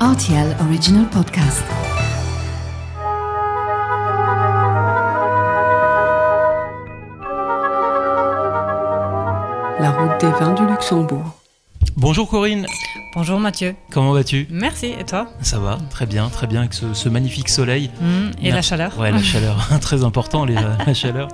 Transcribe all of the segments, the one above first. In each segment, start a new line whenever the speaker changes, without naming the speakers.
RTL Original Podcast.
La route des vins du Luxembourg.
Bonjour Corinne,
Bonjour Mathieu.
Comment vas-tu?
Merci, et toi?
Ça va, très bien, très bien avec ce, ce magnifique soleil.
Mm, Et la chaleur
Ouais, la chaleur, très important les- la chaleur.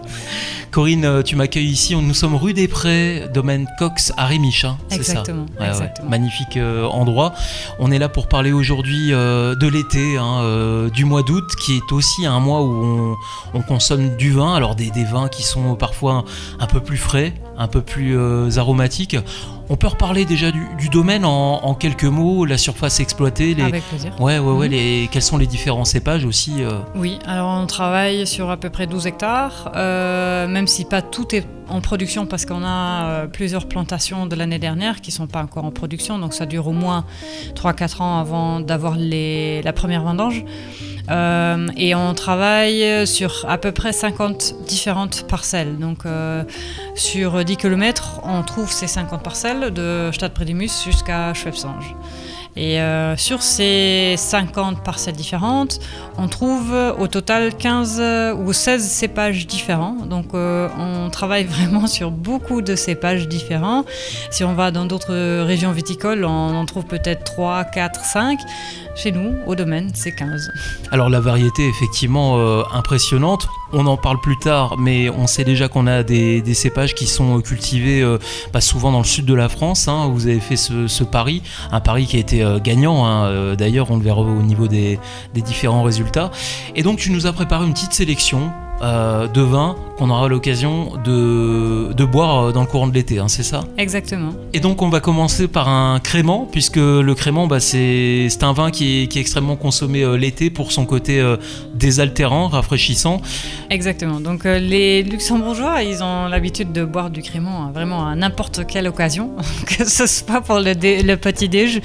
Corinne, euh, tu m'accueilles ici, nous sommes rue des Prés, domaine Cox à Rémiche, hein, c'est ça?
Exactement,
Ouais,
exactement.
Magnifique euh, endroit. On est là pour parler aujourd'hui euh, de l'été, hein, euh, du mois d'août, qui est aussi un mois où on, on consomme du vin. Alors des, des vins qui sont parfois un, un peu plus frais, un peu plus euh, aromatiques. On peut reparler déjà du, du domaine en, en quelques mots, la surface exploitée, les,
Avec plaisir.
Ouais, ouais, ouais,
Mhm.
les, quels sont les différents cépages aussi euh,
Oui, alors on travaille sur à peu près 12 hectares, euh, même si pas tout est en production parce qu'on a euh, plusieurs plantations de l'année dernière qui sont pas encore en production, donc ça dure au moins 3-4 ans avant d'avoir les- la première vendange. Euh, et on travaille sur à peu près 50 différentes parcelles. Donc euh, sur 10 km, on trouve ces 50 parcelles de Stade Prédimus jusqu'à Schwebsange. Et euh, sur ces 50 parcelles différentes, on trouve euh, au total 15 euh, ou 16 cépages différents. Donc euh, on travaille vraiment sur beaucoup de cépages différents. Si on va dans d'autres régions viticoles, on en trouve peut-être 3, 4, 5. Chez nous, au domaine, c'est 15.
Alors la variété est effectivement euh, impressionnante. On en parle plus tard, mais on sait déjà qu'on a des, cépages qui sont euh, cultivés euh, pas souvent dans le sud de la France. hein. Vous avez fait ce, pari, un pari qui a été gagnant. hein. D'ailleurs, on le verra au niveau des, des différents résultats. Et donc, tu nous as préparé une petite sélection euh, de vins qu'on aura l'occasion de, de boire euh, dans le courant de l'été. hein, c'est ça?
Exactement.
Et donc on va commencer par un crément, puisque le crément bah, c'est un vin qui est, qui est extrêmement consommé euh, l'été pour son côté euh, désaltérant, rafraîchissant.
Exactement. Donc les Luxembourgeois, ils ont l'habitude de boire du crément hein, vraiment à n'importe quelle occasion, que ce soit pour le, dé- le petit déj,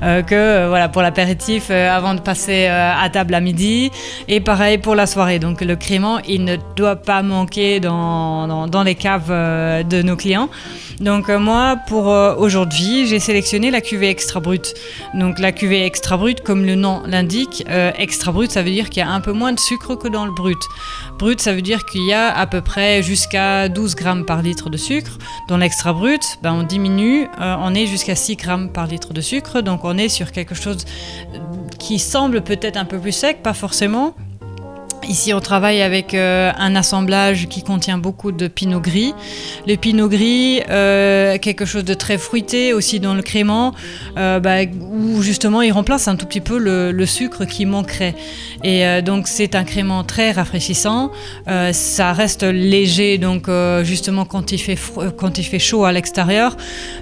que voilà pour l'apéritif avant de passer à table à midi, et pareil pour la soirée. Donc le crément, il ne doit pas manquer dans, dans, les caves euh, de nos clients. Donc euh, moi, pour euh, aujourd'hui, j'ai sélectionné la cuvée extra brute. Donc la cuvée extra brute, comme le nom l'indique, extra brute, ça veut dire qu'il y a un peu moins de sucre que dans le brut. Brut, ça veut dire qu'il y a à peu près jusqu'à 12 grammes par litre de sucre. Dans l'extra brut, ben, on diminue, on est jusqu'à 6 grammes par litre de sucre. Donc on est sur quelque chose qui semble peut-être un peu plus sec, pas forcément. Ici, on travaille avec euh, un assemblage qui contient beaucoup de pinot gris. Le pinot gris, euh, quelque chose de très fruité aussi dans le crément, euh, bah, où justement il remplace un tout petit peu le, sucre qui manquerait. Et donc c'est un crément très rafraîchissant. Ça reste léger, donc justement quand il fait, chaud à l'extérieur,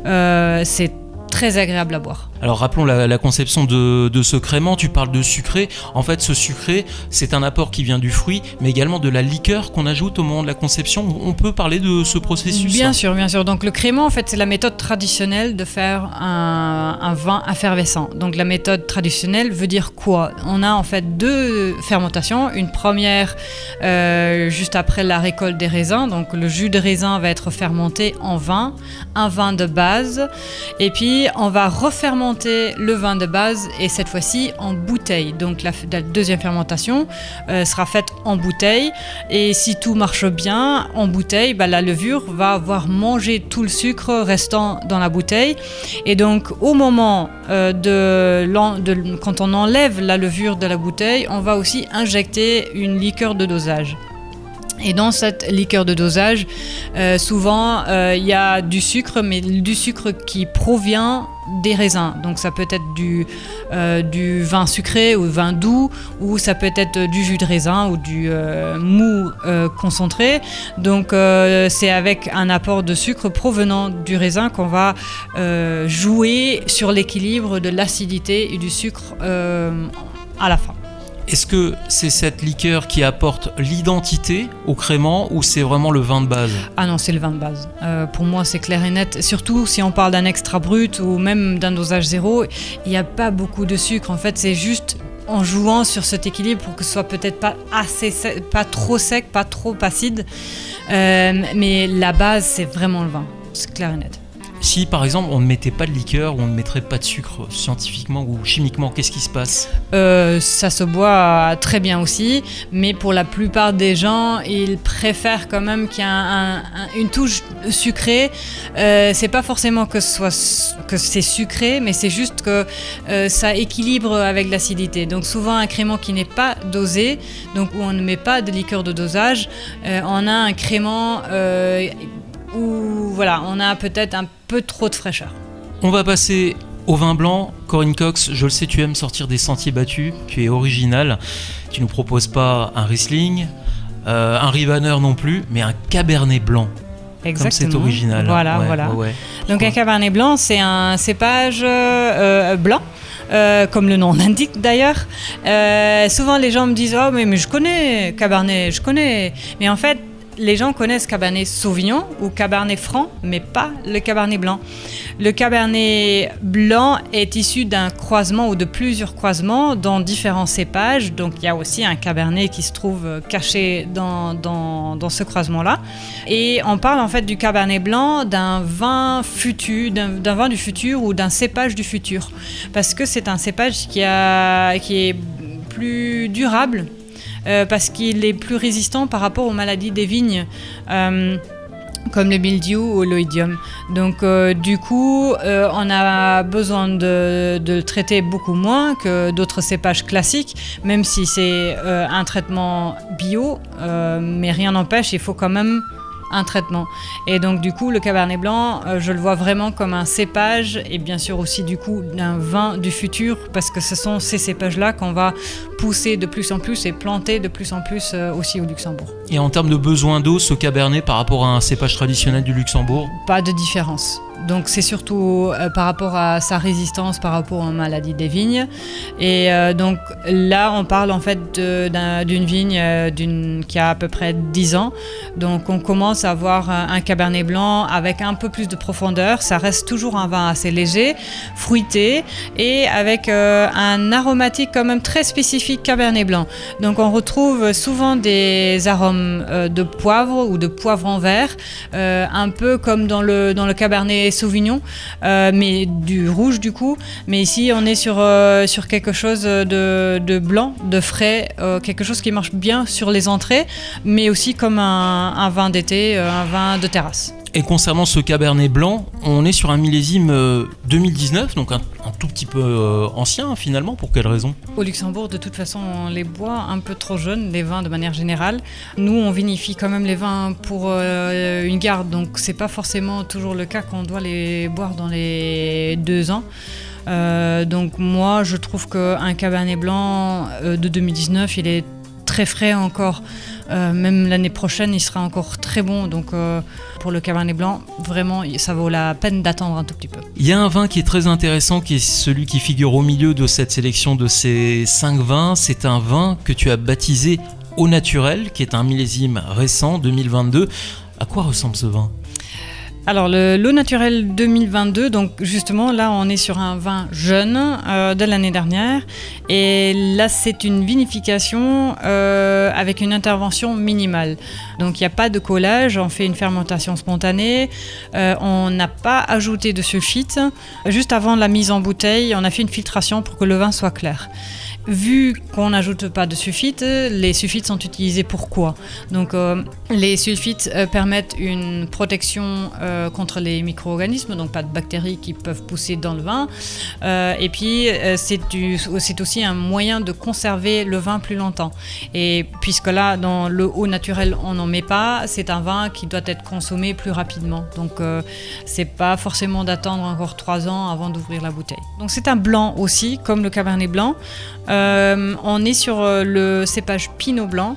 c'est très agréable à boire.
Alors rappelons la, la conception de, de ce crément, tu parles de sucré. En fait ce sucré c'est un apport qui vient du fruit, mais également de la liqueur qu'on ajoute au moment de la conception. On peut parler de ce processus
Bien sûr, bien sûr. Donc le crément, en fait, c'est la méthode traditionnelle de faire un, un vin effervescent. Donc la méthode traditionnelle veut dire quoi? On a en fait deux fermentations. Une première euh, juste après la récolte des raisins. Donc le jus de raisin va être fermenté en vin, un vin de base. Et puis on va refermenter le vin de base et cette fois-ci en bouteille. Donc la, deuxième fermentation euh, sera faite en bouteille. Et si tout marche bien, en bouteille, bah, la levure va avoir mangé tout le sucre restant dans la bouteille. Et donc, au moment euh, de, de- quand on enlève la levure de la bouteille, on va aussi injecter une liqueur de dosage. Et dans cette liqueur de dosage, euh, souvent euh, il y a du sucre, mais du sucre qui provient des raisins. Donc ça peut être du, euh, vin sucré ou vin doux, ou ça peut être du jus de raisin ou du mou concentré. Donc c'est avec un apport de sucre provenant du raisin qu'on va jouer sur l'équilibre de l'acidité et du sucre à la fin.
Est-ce que c'est cette liqueur qui apporte l'identité au crément ou c'est vraiment le vin de base?
Ah non, c'est le vin de base. Euh, pour moi, c'est clair et net. Surtout si on parle d'un extra brut ou même d'un dosage zéro, il n'y a pas beaucoup de sucre. En fait, c'est juste en jouant sur cet équilibre pour que ce soit peut-être pas assez, sec- pas trop sec, pas trop acide. Euh, mais la base, c'est vraiment le vin. C'est clair et net.
Si par exemple on ne mettait pas de liqueur ou on ne mettrait pas de sucre scientifiquement ou chimiquement, qu'est-ce qui se passe
Euh, ça se boit très bien aussi, mais pour la plupart des gens, ils préfèrent quand même qu'il y ait un- un- un- une touche sucrée. Euh, c'est pas forcément que, ce soit, que c'est sucré, mais c'est juste que euh, ça équilibre avec l'acidité. Donc souvent un crément qui n'est pas dosé, donc où on ne met pas de liqueur de dosage, euh, on a un crément euh, où voilà, on a peut-être un peu trop de fraîcheur.
On va passer au vin blanc. Corinne Cox, je le sais, tu aimes sortir des sentiers battus. Tu es original. Tu nous proposes pas un Riesling, euh, un Rivaner non plus, mais un Cabernet blanc. Comme c'est original.
Voilà,
Ouais,
voilà.
ouais, ouais.
Donc un cabernet blanc, c'est un cépage euh, blanc. euh, comme le nom l'indique d'ailleurs. Souvent les gens me disent Oh, mais, mais je connais Cabernet, je connais. Mais en fait, les gens connaissent Cabernet Sauvignon ou Cabernet Franc, mais pas le Cabernet Blanc. Le Cabernet Blanc est issu d'un croisement ou de plusieurs croisements dans différents cépages. Donc il y a aussi un Cabernet qui se trouve euh, caché dans, ce croisement-là. Et on parle en fait du Cabernet Blanc d'un vin futur, d'un vin du futur ou d'un cépage du futur. Parce que c'est un cépage qui est plus durable euh, parce qu'il est plus résistant par rapport aux maladies des vignes. euh, comme le mildiou ou l'oïdium. Donc euh, du coup, on a besoin de, le traiter beaucoup moins que d'autres cépages classiques, même si c'est un traitement bio, mais rien n'empêche, il faut quand même un traitement. Et donc du coup, le Cabernet Blanc, euh, je le vois vraiment comme un cépage et bien sûr aussi du coup d'un vin du futur, parce que ce sont ces cépages-là qu'on va pousser de plus en plus et planter de plus en plus euh, aussi au Luxembourg.
Et en termes de besoin d'eau, ce Cabernet par rapport à un cépage traditionnel du Luxembourg,
Pas de différence. Donc c'est surtout euh, par rapport à sa résistance par rapport aux maladies des vignes. Et euh, donc là, on parle en fait d'une vigne euh, qui a à peu près 10 ans. Donc on commence à avoir un, un cabernet blanc avec un peu plus de profondeur. Ça reste toujours un vin assez léger, fruité et avec un aromatique quand même très spécifique cabernet blanc. Donc on retrouve souvent des arômes de poivre ou de poivre en vert, un peu comme dans le, dans le cabernet sauvignon, euh, mais du rouge du coup. Mais ici on est sur, euh, quelque chose de, blanc, de frais, euh, quelque chose qui marche bien sur les entrées, mais aussi comme un, un vin d'été, un vin de terrasse.
Et concernant ce Cabernet Blanc, on est sur un millésime euh, 2019, donc un, tout petit peu euh, ancien finalement. Pour quelle raison?
Au Luxembourg, de toute façon, on les boit un peu trop jeunes, les vins de manière générale. Nous, on vinifie quand même les vins pour euh, une garde, donc c'est pas forcément toujours le cas qu'on doit les boire dans les deux ans. Euh, donc moi, je trouve qu'un Cabernet Blanc euh, de 2019, il est très frais encore. Euh, même l'année prochaine, il sera encore très bon. Donc euh, pour le Cabernet Blanc, vraiment, ça vaut la peine d'attendre un tout petit peu.
Il y a un vin qui est très intéressant, qui est celui qui figure au milieu de cette sélection de ces cinq vins. C'est un vin que tu as baptisé Au Naturel, qui est un millésime récent, 2022. À quoi ressemble ce vin?
Alors, le l'eau naturelle 2022, donc justement, là, on est sur un vin jeune euh, de l'année dernière. Et là, c'est une vinification euh, avec une intervention minimale. Donc, il n'y a pas de collage, on fait une fermentation spontanée. Euh, on n'a pas ajouté de sulfite. Juste avant la mise en bouteille, on a fait une filtration pour que le vin soit clair. Vu qu'on n'ajoute pas de sulfite, les sulfites sont utilisés pour quoi Donc, euh, les sulfites euh, permettent une protection euh, contre les micro-organismes, donc pas de bactéries qui peuvent pousser dans le vin. Et puis, c'est aussi un moyen de conserver le vin plus longtemps. Et puisque là, dans le eau naturel, on n'en met pas, c'est un vin qui doit être consommé plus rapidement. Donc, c'est pas forcément d'attendre encore trois ans avant d'ouvrir la bouteille. Donc, c'est un blanc aussi, comme le cabernet blanc. Euh, on est sur euh, le cépage Pinot Blanc.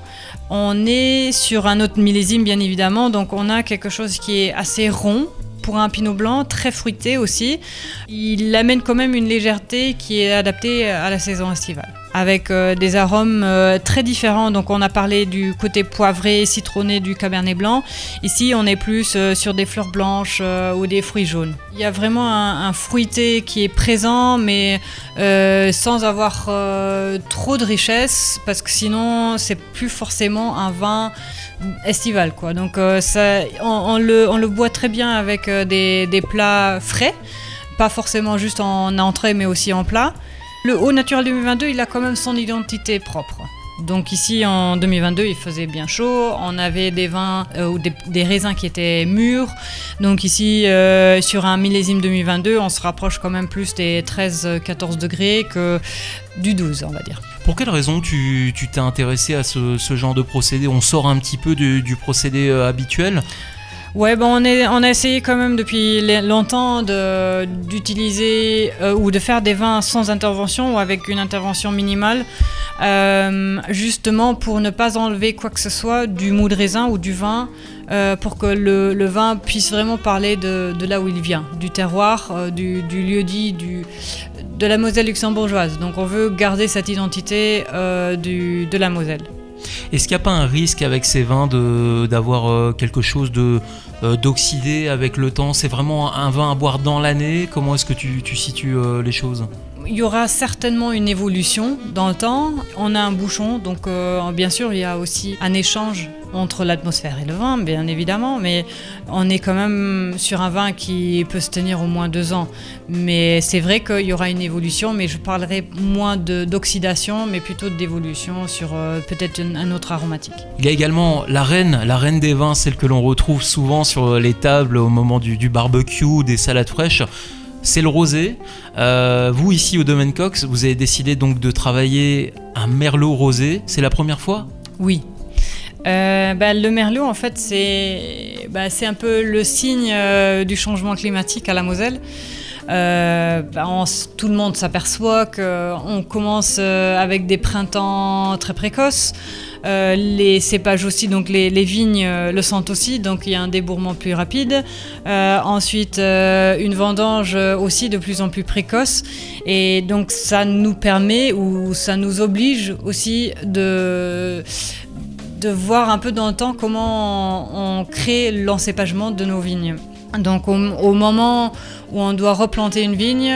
On est sur un autre millésime, bien évidemment. Donc, on a quelque chose qui est assez rond pour un Pinot Blanc, très fruité aussi. Il amène quand même une légèreté qui est adaptée à la saison estivale. avec euh, des arômes euh, très différents. Donc on a parlé du côté poivré, citronné du cabernet blanc. Ici on est plus euh, sur des fleurs blanches ou des fruits jaunes. Il y a vraiment un, fruité qui est présent mais sans avoir trop de richesse parce que sinon c'est plus forcément un vin estival quoi. Donc ça, on, le, on, le, boit très bien avec des, des plats frais pas forcément juste en entrée mais aussi en plat. Le haut naturel 2022, il a quand même son identité propre. Donc ici en 2022 il faisait bien chaud, on avait des vins euh, ou des, raisins qui étaient mûrs. Donc ici euh, sur un millésime 2022 on se rapproche quand même plus des 13-14 degrés que du 12 on va dire.
Pour quelle raison tu t'es intéressé à ce, genre de procédé? On sort un petit peu du, procédé euh, habituel?
Ouais, bon, on, est, on a essayé quand même depuis longtemps d'utiliser euh, ou de faire des vins sans intervention ou avec une intervention minimale, euh, justement pour ne pas enlever quoi que ce soit du mou de raisin ou du vin, euh, pour que le, vin puisse vraiment parler de, là où il vient, du terroir, du, lieu dit, de la Moselle luxembourgeoise. Donc on veut garder cette identité de la Moselle.
Est-ce qu'il n'y a pas un risque avec ces vins d'avoir quelque chose de euh, d'oxyder avec le temps? C'est vraiment un vin à boire dans l'année? Comment est-ce que tu, situes euh, les choses?
Il y aura certainement une évolution dans le temps. On a un bouchon, donc euh, bien sûr, il y a aussi un échange entre l'atmosphère et le vin, bien évidemment, mais on est quand même sur un vin qui peut se tenir au moins deux ans. Mais c'est vrai qu'il y aura une évolution, mais je parlerai moins d'oxydation, mais plutôt d'évolution sur euh, peut-être un autre aromatique.
Il y a également la reine, la reine des vins, celle que l'on retrouve souvent sur les tables au moment du, du barbecue, des salades fraîches c'est le rosé. Euh, vous, ici au Domaine Cox, vous avez décidé donc de travailler un merlot rosé. C'est la première fois?
Oui. Euh, bah, le merlot, en fait, c'est bah, un peu le signe euh, du changement climatique à la Moselle. Bah, tout le monde s'aperçoit qu'on commence avec des printemps très précoces. Euh, les cépages aussi, donc les, vignes euh, le sentent aussi, donc il y a un débourrement plus rapide. Euh, ensuite, une vendange aussi de plus en plus précoce. Et donc ça nous permet ou ça nous oblige aussi de de voir un peu dans le temps comment on, crée l'encépagement de nos vignes. Donc au, moment où on doit replanter une vigne,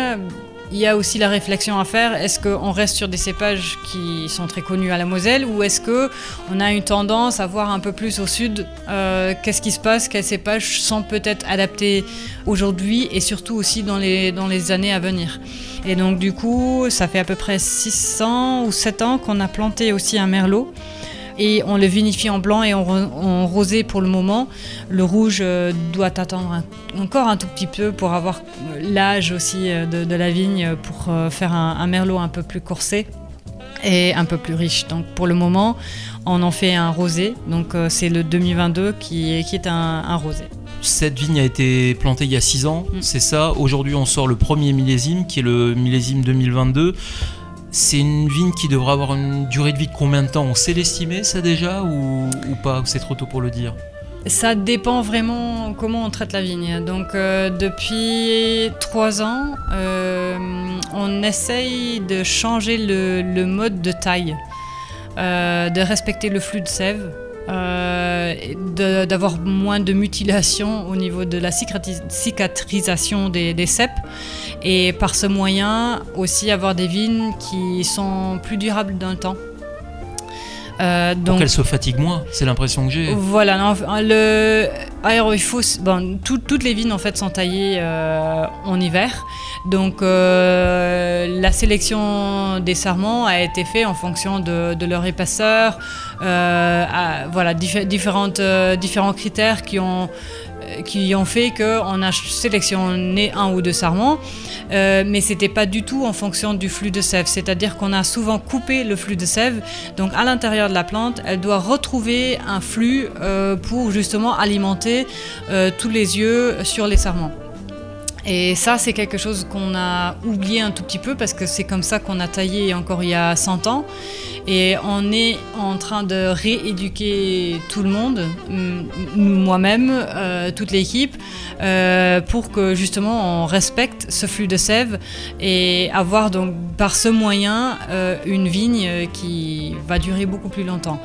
il y a aussi la réflexion à faire. Est-ce qu'on reste sur des cépages qui sont très connus à la Moselle ou est-ce qu'on a une tendance à voir un peu plus au sud euh, qu'est-ce qui se passe, quels cépages sont peut-être adaptés aujourd'hui et surtout aussi dans les, dans les années à venir. Et donc du coup, ça fait à peu près 600 ou 7 ans qu'on a planté aussi un merlot et on le vinifie en blanc et en, rosé pour le moment. Le rouge euh, doit attendre encore un tout petit peu pour avoir euh, l'âge aussi euh, de, la vigne pour faire un, merlot un peu plus corsé et un peu plus riche. Donc pour le moment, on en fait un rosé. Donc c'est le 2022 qui est, qui est un, rosé.
Cette vigne a été plantée il y a 6 ans, mm. c'est ça. Aujourd'hui, on sort le premier millésime qui est le millésime 2022. C'est une vigne qui devrait avoir une durée de vie de combien de temps? On sait l'estimer ça déjà ou, pas? C'est trop tôt pour le dire?
Ça dépend vraiment comment on traite la vigne. Donc euh, depuis trois ans, euh, on essaye de changer le, mode de taille, euh, de respecter le flux de sève. d'avoir moins de mutilation au niveau de la cicatrisation des, des cèpes et par ce moyen aussi avoir des vignes qui sont plus durables d'un temps.
Euh, donc, Pour qu'elles se fatiguent moins, c'est l'impression que j'ai.
Voilà, le, alors il faut, bon, toutes les vignes en fait sont taillées euh, en hiver, donc euh, la sélection des sarments a été faite en fonction de, leur épaisseur, voilà différentes, différents critères qui ont qui ont fait qu'on a sélectionné un ou deux sarments, euh, mais c'était pas du tout en fonction du flux de sève. C'est-à-dire qu'on a souvent coupé le flux de sève. Donc à l'intérieur de la plante, elle doit retrouver un flux euh, pour justement alimenter euh, tous les yeux sur les sarments. Et ça, c'est quelque chose qu'on a oublié un tout petit peu parce que c'est comme ça qu'on a taillé encore il y a 100 ans. Et on est en train de rééduquer tout le monde, moi-même, euh, toute l'équipe, euh, pour que justement on respecte ce flux de sève et avoir donc par ce moyen euh, une vigne qui va durer beaucoup plus longtemps.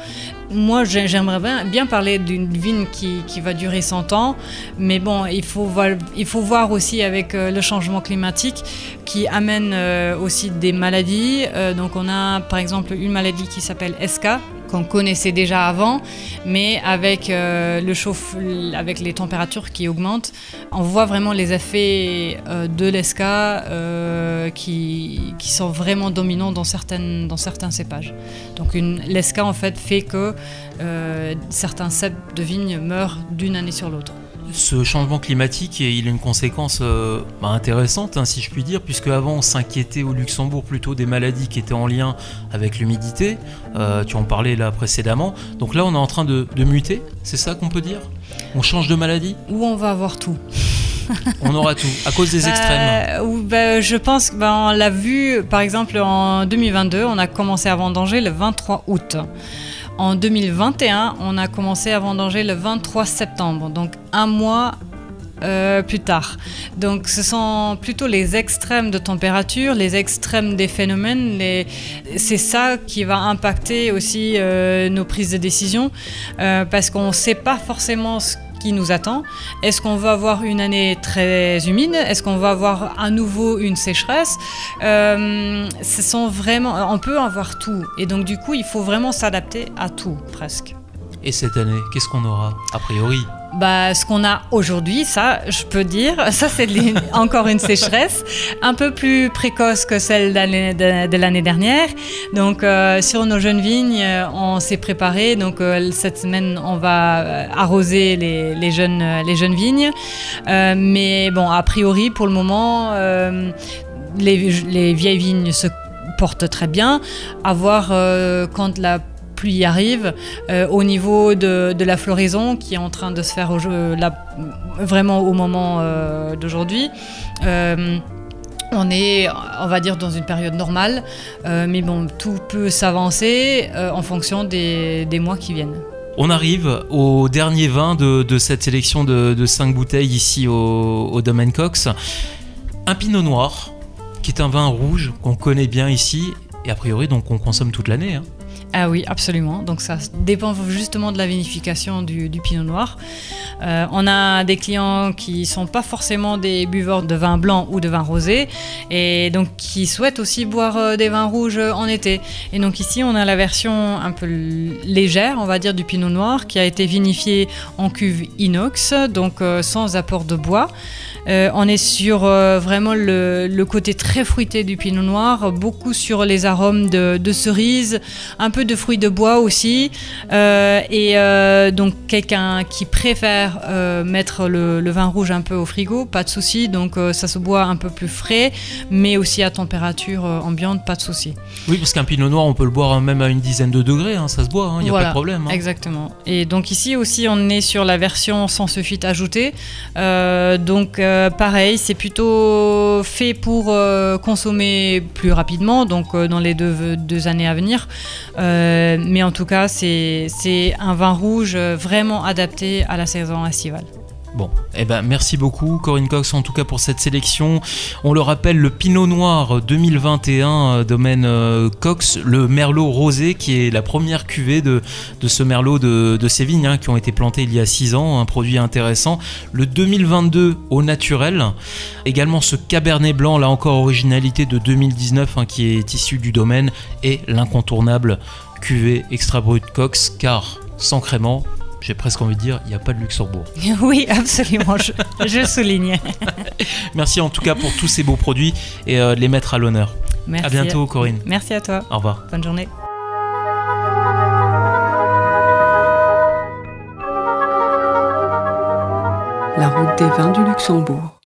Moi, j'aimerais bien, parler d'une vigne qui, va durer 100 ans, mais bon, il faut il faut voir aussi avec le changement climatique qui amène aussi des maladies. Donc, on a par exemple une maladie qui s'appelle ESCA, qu'on connaissait déjà avant, mais avec le chauffe, avec les températures qui augmentent, on voit vraiment les effets de l'ESCA qui, qui, sont vraiment dominants dans, certaines, dans certains cépages. Donc l'ESCA en fait fait que euh, certains cèpes de vignes meurent d'une année sur l'autre.
Ce changement climatique, il a une conséquence euh, bah, intéressante, hein, si je puis dire, puisque avant on s'inquiétait au Luxembourg plutôt des maladies qui étaient en lien avec l'humidité. Euh, tu en parlais là précédemment. Donc là, on est en train de, de muter, c'est ça qu'on peut dire? On change de maladie?
Ou on va avoir tout
on aura tout, à cause des extrêmes.
Euh, bah, je pense qu'on ben, l'a vu, par exemple, en 2022, on a commencé à vendanger le 23 août. En 2021, on a commencé à vendanger le 23 septembre, donc un mois euh, plus tard. Donc ce sont plutôt les extrêmes de température, les extrêmes des phénomènes. C'est ça qui va impacter aussi euh, nos prises de décision parce qu'on ne sait pas forcément ce qui nous attend. Est-ce qu'on va avoir une année très humide? Est-ce qu'on va avoir à nouveau une sécheresse? Euh, Ce sont vraiment, on peut avoir tout. Et donc du coup, il faut vraiment s'adapter à tout presque.
Et cette année, qu'est-ce qu'on aura a priori?
Bah, ce qu'on a aujourd'hui, ça, je peux dire, ça c'est encore une sécheresse, un peu plus précoce que celle de, l'année dernière. Donc euh, sur nos jeunes vignes, euh, on s'est préparé. Donc euh, cette semaine, on va arroser les, jeunes, les jeunes vignes. mais bon, a priori, pour le moment, les, les, vieilles vignes se portent très bien. À voir quand la pluie arrive, euh, au niveau de, la floraison qui est en train de se faire au vraiment au moment euh, d'aujourd'hui. Euh, on est, on va dire, dans une période normale, mais bon, tout peut s'avancer en fonction des, mois qui viennent.
On arrive au dernier vin de, cette sélection de, 5 bouteilles ici au, au Domaine Cox. Un pinot noir, qui est un vin rouge qu'on connaît bien ici, et a priori donc on consomme toute l'année. Hein.
Ah oui, absolument. Donc ça dépend justement de la vinification du, pinot noir. Euh, on a des clients qui sont pas forcément des buveurs de vin blanc ou de vin rosé et donc qui souhaitent aussi boire euh, des vins rouges en été. Et donc ici, on a la version un peu légère, on va dire, du pinot noir qui a été vinifié en cuve inox, donc euh, sans apport de bois. on est sur vraiment le, côté très fruité du pinot noir, beaucoup sur les arômes de, de cerise, un peu de fruits de bois aussi. Euh, et euh, donc quelqu'un qui préfère euh, mettre le, vin rouge un peu au frigo, pas de souci. Donc ça se boit un peu plus frais, mais aussi à température ambiante, pas de souci.
Oui, parce qu'un pinot noir, on peut le boire même à une dizaine de degrés, hein, ça se boit, il hein, n'y a pas de problème.
Hein. Exactement. Et donc ici aussi, on est sur la version sans sulfite ajouté. donc pareil, c'est plutôt fait pour consommer plus rapidement, donc dans les deux, deux années à venir. Euh, mais en tout cas, c'est un vin rouge euh, vraiment adapté à la saison estivale.
Bon, eh ben merci beaucoup Corinne Cox en tout cas pour cette sélection. On le rappelle, le Pinot Noir 2021 euh, domaine Cox, le Merlot rosé qui est la première cuvée de, ce Merlot de, de ces hein, qui ont été plantés il y a 6 ans, un produit intéressant. Le 2022 au naturel, également ce Cabernet Blanc, là encore originalité de 2019 hein, qui est issu du domaine et l'incontournable cuvée extra brut Cox, car sans crément, j'ai presque envie de dire, il n'y a pas de Luxembourg.
Oui, absolument, je, souligne.
Merci en tout cas pour tous ces beaux produits et euh, de les mettre à l'honneur.
Merci.
À bientôt, Corinne.
Merci à toi.
Au revoir.
Bonne journée.
La route des vins du Luxembourg.